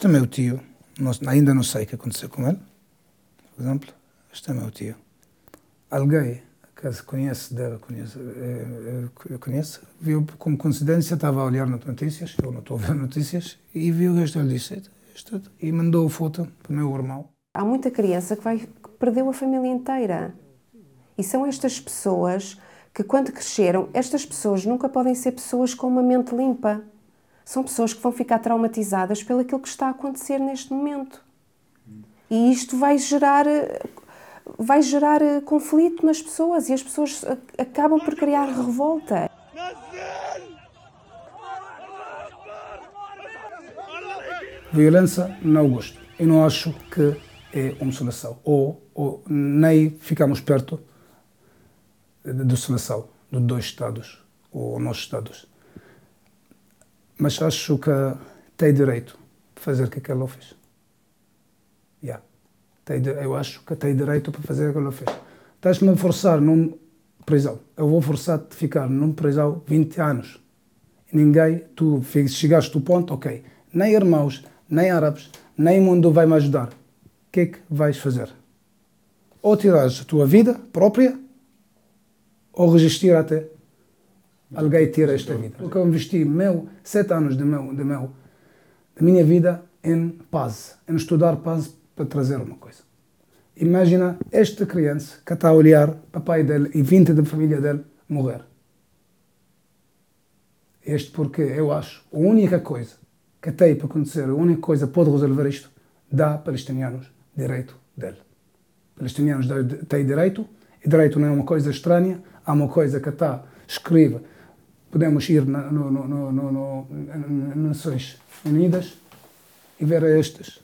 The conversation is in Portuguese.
Este é meu tio, ainda não sei o que aconteceu com ele, por exemplo. Este é meu tio. Alguém que conhece dele, conhece, é, é, conhece, viu como coincidência, estava a olhar nas notícias, eu não estou a ver notícias, e viu este, ele disse, isto, e mandou a foto para o meu irmão. Há muita criança que, vai, que perdeu a família inteira. E são estas pessoas que, quando cresceram, estas pessoas nunca podem ser pessoas com uma mente limpa. São pessoas que vão ficar traumatizadas pelo que está a acontecer neste momento. E isto vai gerar vai gerar eh, conflito nas pessoas e as pessoas acabam por criar revolta. Violência não gosto. Eu não acho que é uma solução. Ou, ou nem ficamos perto da solução dos dois Estados, ou nossos Estados. Mas acho que tem direito de fazer o que ela fez. Yeah eu acho que tem direito para fazer aquilo que fez. Estás-me a forçar num prisão. Eu vou forçar-te a ficar num prisão 20 anos. Ninguém, tu chegaste ao ponto, ok, nem irmãos, nem árabes, nem mundo vai me ajudar. O que é que vais fazer? Ou tiras a tua vida própria, ou resistir até alguém tira esta vida. Porque eu investi meu, sete anos de meu, de meu, da minha vida em paz, em estudar paz para trazer uma coisa. Imagina esta criança que está a olhar papai dele e 20 da família dele morrer. Este porque eu acho a única coisa que tem para acontecer, a única coisa que pode resolver isto, dá palestinianos direito dele. Palestinianos têm direito, e direito não é uma coisa estranha, há uma coisa que está escrita. Podemos ir nas no, no, no, Nações Unidas e ver estes